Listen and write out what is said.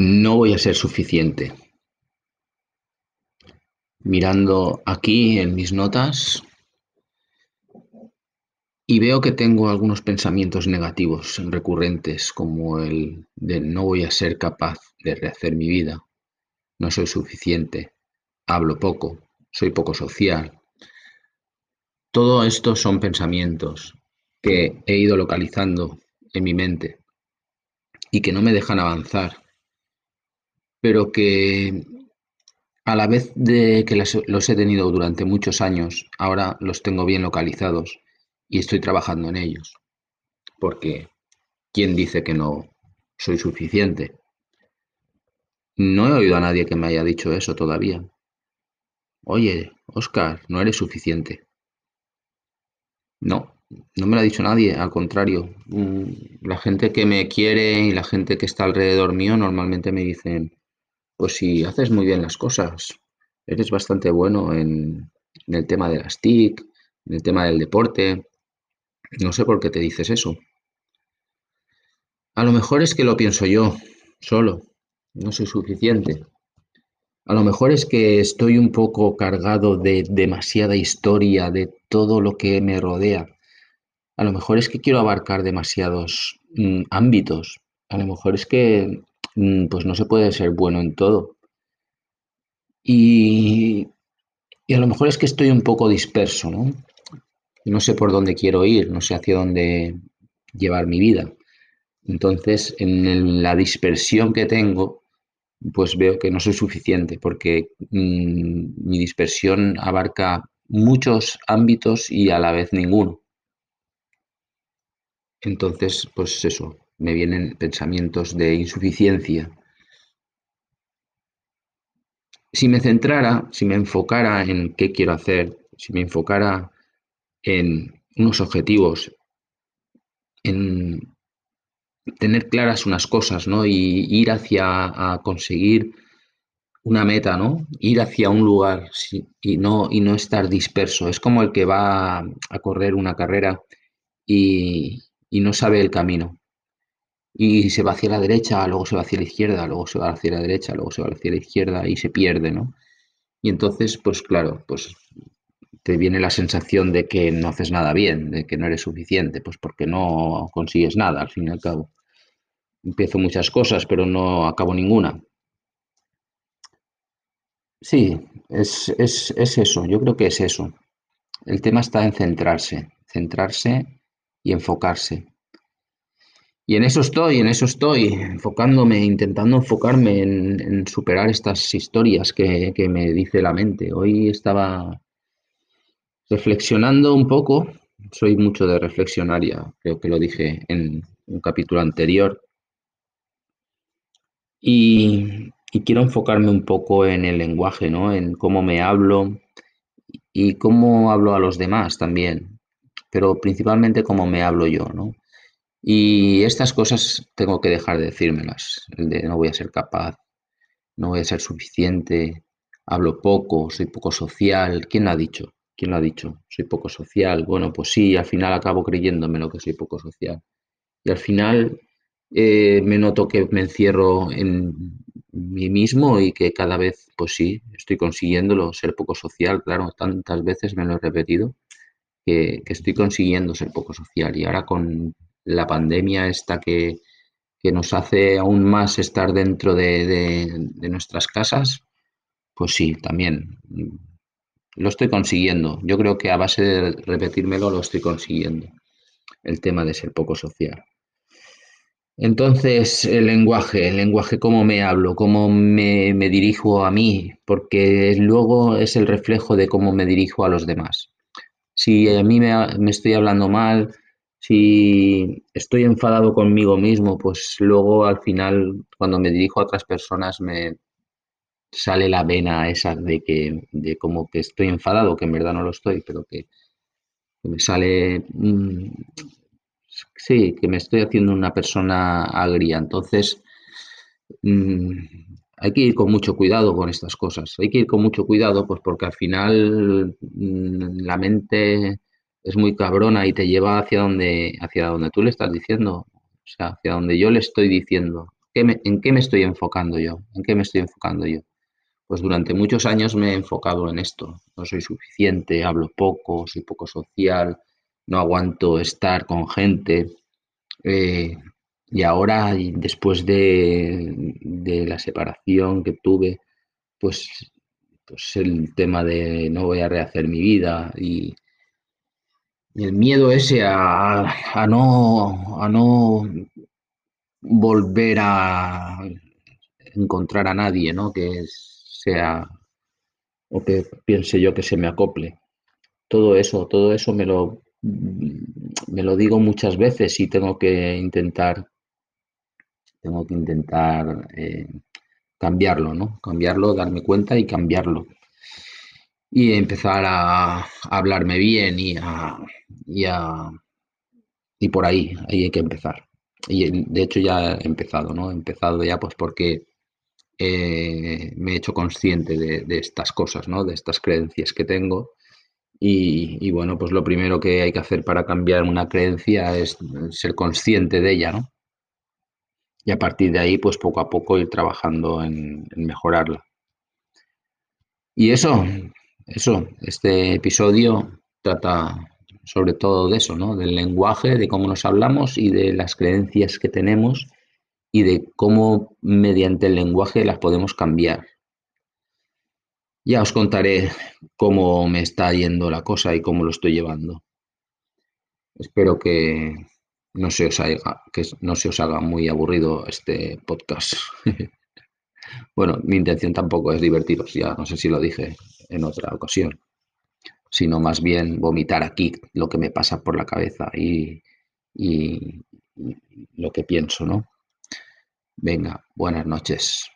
No voy a ser suficiente. Mirando aquí en mis notas y veo que tengo algunos pensamientos negativos recurrentes, como el de no voy a ser capaz de rehacer mi vida, no soy suficiente, hablo poco, soy poco social. Todo esto son pensamientos que he ido localizando en mi mente y que no me dejan avanzar pero que a la vez de que los he tenido durante muchos años, ahora los tengo bien localizados y estoy trabajando en ellos. Porque, ¿quién dice que no soy suficiente? No he oído a nadie que me haya dicho eso todavía. Oye, Oscar, no eres suficiente. No, no me lo ha dicho nadie, al contrario. Mm, la gente que me quiere y la gente que está alrededor mío normalmente me dicen, pues si haces muy bien las cosas, eres bastante bueno en, el tema de las TIC, en el tema del deporte. No sé por qué te dices eso. A lo mejor es que lo pienso yo, solo. No soy suficiente. A lo mejor es que estoy un poco cargado de demasiada historia, de todo lo que me rodea. A lo mejor es que quiero abarcar demasiados mm, ámbitos. A lo mejor es que pues no se puede ser bueno en todo. Y, a lo mejor es que estoy un poco disperso, ¿no? No sé por dónde quiero ir, no sé hacia dónde llevar mi vida. Entonces, en la dispersión que tengo, pues veo que no soy suficiente, porque mm, mi dispersión abarca muchos ámbitos y a la vez ninguno. Entonces, pues eso, me vienen pensamientos de insuficiencia. Si me centrara, si me enfocara en qué quiero hacer, si me enfocara en unos objetivos, en tener claras unas cosas, ¿no? Y ir hacia conseguir una meta, ¿no? Ir hacia un lugar y, no, y no estar disperso. Es como el que va a correr una carrera y no sabe el camino y se va hacia la derecha, luego se va hacia la izquierda, luego se va hacia la derecha, luego se va hacia la izquierda y se pierde, ¿no? Y entonces, pues claro, pues te viene la sensación de que no haces nada bien, de que no eres suficiente, pues porque no consigues nada, al fin y al cabo. Empiezo muchas cosas, pero no acabo ninguna. Sí, es, es, es eso, yo creo que es eso. El tema está en centrarse, centrarse y enfocarse. Y en eso estoy, en eso estoy, enfocándome, intentando enfocarme en, superar estas historias que, me dice la mente. Hoy estaba reflexionando un poco, soy mucho de reflexionaria, creo que lo dije en un capítulo anterior, y, y quiero enfocarme un poco en el lenguaje, ¿no? En cómo me hablo y cómo hablo a los demás también, pero principalmente cómo me hablo yo, ¿no? Y estas cosas tengo que dejar de decírmelas, el de no voy a ser capaz, no voy a ser suficiente, hablo poco, soy poco social. ¿Quién lo ha dicho? ¿Quién lo ha dicho? Soy poco social. Bueno, pues sí, al final acabo creyéndome lo que soy poco social. Y al final eh, me noto que me encierro en mí mismo y que cada vez, pues sí, estoy consiguiéndolo, ser poco social. Claro, tantas veces me lo he repetido que, que estoy consiguiendo ser poco social. Y ahora con la pandemia esta que, nos hace aún más estar dentro de, nuestras casas, pues sí, también lo estoy consiguiendo. Yo creo que a base de repetírmelo lo estoy consiguiendo, el tema de ser poco social. Entonces, el lenguaje, el lenguaje, cómo me hablo, cómo me, dirijo a mí, porque luego es el reflejo de cómo me dirijo a los demás. Si a mí me, me estoy hablando mal, si estoy enfadado conmigo mismo, pues luego al final, cuando me dirijo a otras personas, me sale la vena esa de que, de como que estoy enfadado, que en verdad no lo estoy, pero que, me sale, mm, sí, que me estoy haciendo una persona agria. Entonces, mm, hay que ir con mucho cuidado con estas cosas. Hay que ir con mucho cuidado, pues porque al final mm, la mente es muy cabrona y te lleva hacia donde, hacia donde tú le estás diciendo, o sea, hacia donde yo le estoy diciendo. ¿En qué me estoy enfocando yo? ¿En qué me estoy enfocando yo? Pues durante muchos años me he enfocado en esto. No soy suficiente, hablo poco, soy poco social, no aguanto estar con gente. Eh, y ahora, después de, la separación que tuve, pues, pues el tema de no voy a rehacer mi vida y, el miedo ese a, no, a no volver a encontrar a nadie, ¿no? Que sea o que piense yo que se me acople. Todo eso, todo eso me lo, me lo digo muchas veces y tengo que intentar, tengo que intentar eh, cambiarlo, ¿no? Cambiarlo, darme cuenta y cambiarlo. Y empezar a, hablarme bien y a, y a, y por ahí, ahí hay que empezar. Y de hecho ya he empezado, ¿no? He empezado ya pues porque eh, me he hecho consciente de, estas cosas, ¿no? De estas creencias que tengo. Y, bueno, pues lo primero que hay que hacer para cambiar una creencia es ser consciente de ella, ¿no? Y a partir de ahí, pues poco a poco ir trabajando en mejorarla. Y eso, eso, este episodio trata sobre todo de eso, ¿no? Del lenguaje, de cómo nos hablamos y de las creencias que tenemos y de cómo mediante el lenguaje las podemos cambiar. Ya os contaré cómo me está yendo la cosa y cómo lo estoy llevando. Espero que no se os haga, que no se os haga muy aburrido este podcast. bueno, mi intención tampoco es divertiros, ya no sé si lo dije en otra ocasión, sino más bien vomitar aquí lo que me pasa por la cabeza y, y lo que pienso, ¿no? Venga, buenas noches.